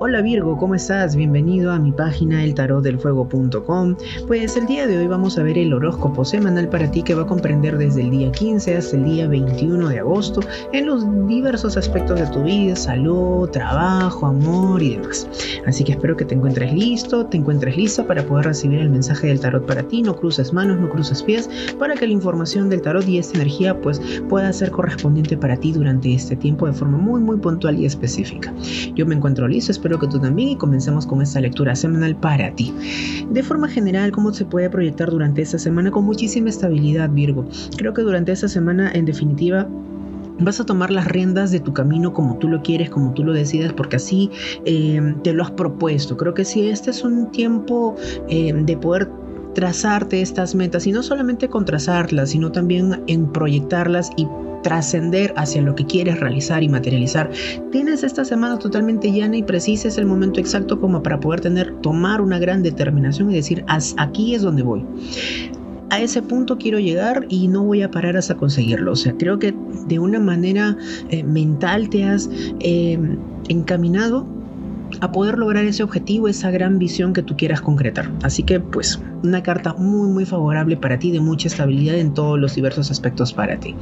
Hola Virgo, ¿cómo estás? Bienvenido a mi página eltarotdelfuego.com. Pues el día de hoy vamos a ver el horóscopo semanal para ti que va a comprender desde el día 15 hasta el día 21 de agosto en los diversos aspectos de tu vida, salud, trabajo, amor y demás. Así que espero que te encuentres listo, te encuentres listo para poder recibir el mensaje del tarot para ti. No cruces manos, no cruces pies, para que la información del tarot y esta energía pues pueda ser correspondiente para ti durante este tiempo de forma muy muy puntual y específica. Yo me encuentro listo, espero espero que tú también y comencemos con esta lectura semanal para ti. De forma general, ¿cómo se puede proyectar durante esta semana? Con muchísima estabilidad, Virgo. Creo que durante esta semana, en definitiva, vas a tomar las riendas de tu camino como tú lo quieres, como tú lo decidas, porque así eh, te lo has propuesto. Creo que si este es un tiempo eh, de poder trazarte estas metas y no solamente con trazarlas, sino también en proyectarlas y trascender hacia lo que quieres realizar y materializar. Tienes esta semana totalmente llana y precisa, es el momento exacto como para poder tener, tomar una gran determinación y decir, aquí es donde voy a ese punto quiero llegar y no voy a parar hasta conseguirlo. O sea, creo que de una manera eh, mental te has eh, encaminado a poder lograr ese objetivo, esa gran visión que tú quieras concretar. Así que pues una carta muy muy favorable para ti, de mucha estabilidad en todos los diversos aspectos para ti.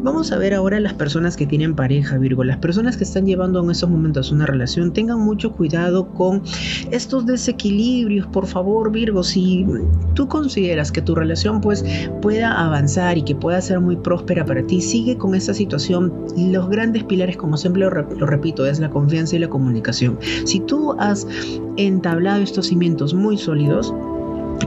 Vamos a ver ahora las personas que tienen pareja, Virgo, las personas que están llevando en estos momentos una relación, tengan mucho cuidado con estos desequilibrios, por favor, Virgo, si tú consideras que tu relación pues pueda avanzar y que pueda ser muy próspera para ti, sigue con esta situación. Los grandes pilares, como siempre lo, repito, es la confianza y la comunicación. Si tú has entablado estos cimientos muy sólidos,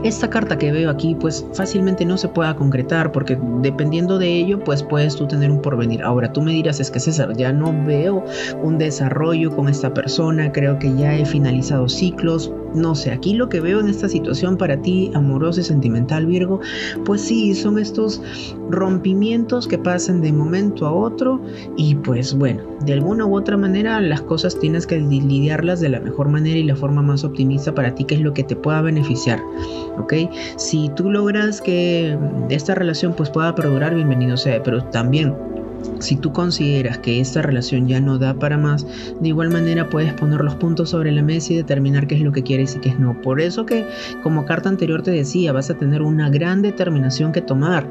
esta carta que veo aquí pues fácilmente no se pueda concretar porque dependiendo de ello pues puedes tú tener un porvenir. Ahora tú me dirás es que César ya no veo un desarrollo con esta persona, creo que ya he finalizado ciclos, no sé, aquí lo que veo en esta situación para ti amoroso y sentimental Virgo pues sí son estos rompimientos que pasan de momento a otro y pues bueno, de alguna u otra manera las cosas tienes que lidiarlas de la mejor manera y la forma más optimista para ti que es lo que te pueda beneficiar. ¿ok? Si tú logras que esta relación pues pueda perdurar, bienvenido sea, pero también si tú consideras que esta relación ya no da para más, de igual manera puedes poner los puntos sobre la mesa y determinar qué es lo que quieres y qué es no. Por eso que, como carta anterior te decía, vas a tener una gran determinación que tomar.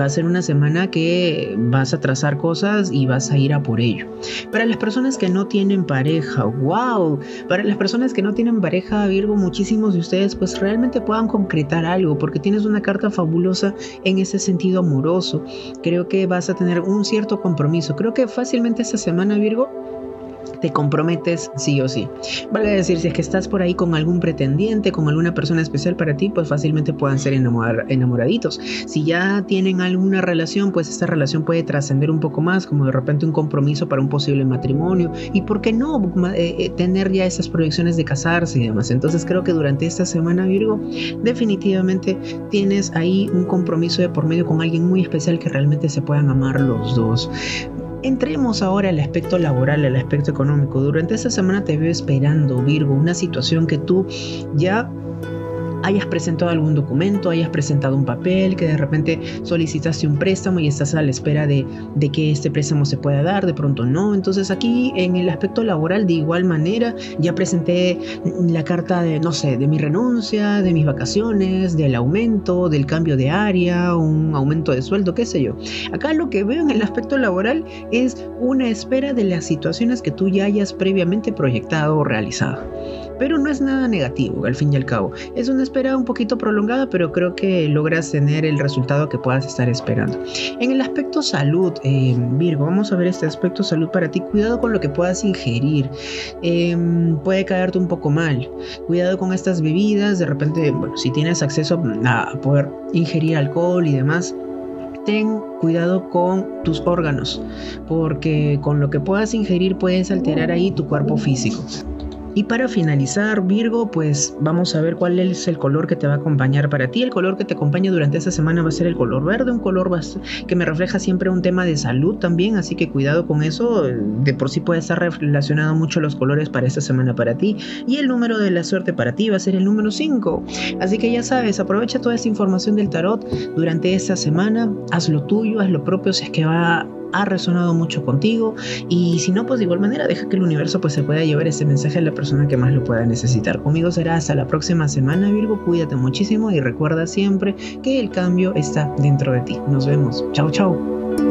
Va a ser una semana que vas a trazar cosas y vas a ir a por ello. Para las personas que no tienen pareja, wow, para las personas que no tienen pareja, Virgo, muchísimos de ustedes pues realmente puedan concretar algo porque tienes una carta fabulosa en ese sentido amoroso. Creo que vas a tener un cierto compromiso. Creo que fácilmente esta semana, Virgo, te comprometes sí o sí. Vale decir, si es que estás por ahí con algún pretendiente, con alguna persona especial para ti, pues fácilmente puedan ser enamoraditos. Si ya tienen alguna relación, pues esta relación puede trascender un poco más, como de repente un compromiso para un posible matrimonio. Y por qué no eh, eh, tener ya esas proyecciones de casarse y demás. Entonces creo que durante esta semana, Virgo, definitivamente tienes ahí un compromiso de por medio con alguien muy especial que realmente se puedan amar los dos. Entremos ahora al aspecto laboral, al aspecto económico. Durante esta semana te veo esperando, Virgo, una situación que tú ya hayas presentado algún documento, hayas presentado un papel, que de repente solicitaste un préstamo y estás a la espera de, que este préstamo se pueda dar, de pronto no. Entonces aquí en el aspecto laboral de igual manera ya presenté la carta de, no sé, de mi renuncia, de mis vacaciones, del aumento, del cambio de área, un aumento de sueldo, qué sé yo. Acá lo que veo en el aspecto laboral es una espera de las situaciones que tú ya hayas previamente proyectado o realizado. Pero no es nada negativo, al fin y al cabo. Es una espera un poquito prolongada, pero creo que logras tener el resultado que puedas estar esperando. En el aspecto salud, eh, Virgo, vamos a ver este aspecto salud para ti. Cuidado con lo que puedas ingerir. Em, puede caerte un poco mal. Cuidado con estas bebidas. De repente, bueno, si tienes acceso a poder ingerir alcohol y demás, ten cuidado con tus órganos, porque con lo que puedas ingerir puedes alterar ahí tu cuerpo físico. Y para finalizar, Virgo, pues vamos a ver cuál es el color que te va a acompañar para ti. El color que te acompaña durante esta semana va a ser el color verde, un color que me refleja siempre un tema de salud también, así que cuidado con eso. De por sí puede estar relacionado mucho los colores para esta semana para ti. Y el número de la suerte para ti va a ser el número 5. Así que ya sabes, aprovecha toda esta información del tarot durante esta semana, haz lo tuyo, haz lo propio si es que va ha resonado mucho contigo y si no, pues de igual manera deja que el universo pues se pueda llevar ese mensaje a la persona que más lo pueda necesitar. Conmigo será hasta la próxima semana Virgo, cuídate muchísimo y recuerda siempre que el cambio está dentro de ti. Nos vemos. Chao, chao.